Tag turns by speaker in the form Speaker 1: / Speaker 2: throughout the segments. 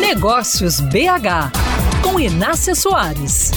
Speaker 1: Negócios BH, com Inácia Soares.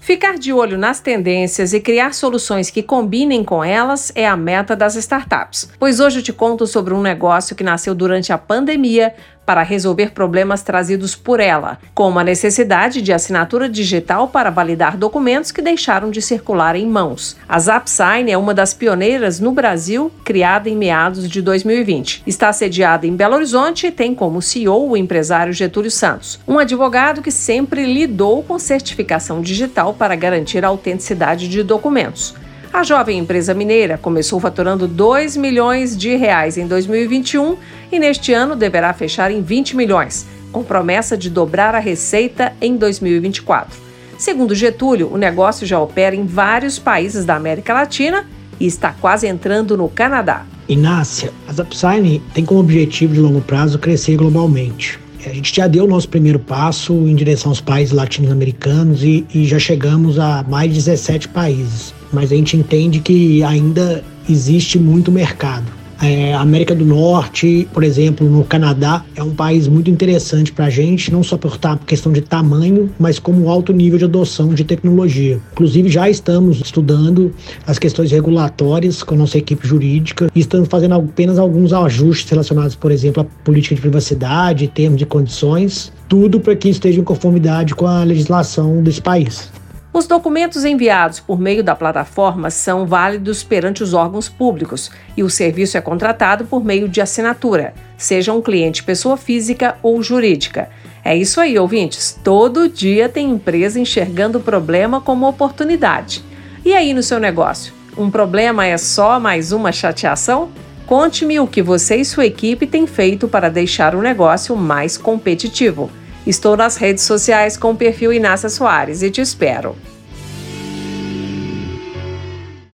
Speaker 2: Ficar de olho nas tendências e criar soluções que combinem com elas é a meta das startups. Pois hoje eu te conto sobre um negócio que nasceu durante a pandemia para resolver problemas trazidos por ela, como a necessidade de assinatura digital para validar documentos que deixaram de circular em mãos. A ZapSign é uma das pioneiras no Brasil, criada em meados de 2020. Está sediada em Belo Horizonte e tem como CEO o empresário Getúlio Santos, um advogado que sempre lidou com certificação digital para garantir a autenticidade de documentos. A jovem empresa mineira começou faturando 2 milhões de reais em 2021 e neste ano deverá fechar em 20 milhões, com promessa de dobrar a receita em 2024. Segundo Getúlio, o negócio já opera em vários países da América Latina e está quase entrando no Canadá.
Speaker 3: Inácia, a Zapsign tem como objetivo de longo prazo crescer globalmente. A gente já deu o nosso primeiro passo em direção aos países latino-americanos e, e já chegamos a mais de 17 países mas a gente entende que ainda existe muito mercado. É, América do Norte, por exemplo, no Canadá, é um país muito interessante para a gente, não só por questão de tamanho, mas como alto nível de adoção de tecnologia. Inclusive, já estamos estudando as questões regulatórias com a nossa equipe jurídica e estamos fazendo apenas alguns ajustes relacionados, por exemplo, à política de privacidade, termos de condições, tudo para que esteja em conformidade com a legislação desse país.
Speaker 2: Os documentos enviados por meio da plataforma são válidos perante os órgãos públicos e o serviço é contratado por meio de assinatura, seja um cliente pessoa física ou jurídica. É isso aí, ouvintes. Todo dia tem empresa enxergando o problema como oportunidade. E aí no seu negócio? Um problema é só mais uma chateação? Conte-me o que você e sua equipe têm feito para deixar o negócio mais competitivo. Estou nas redes sociais com o perfil Inácia Soares e te espero.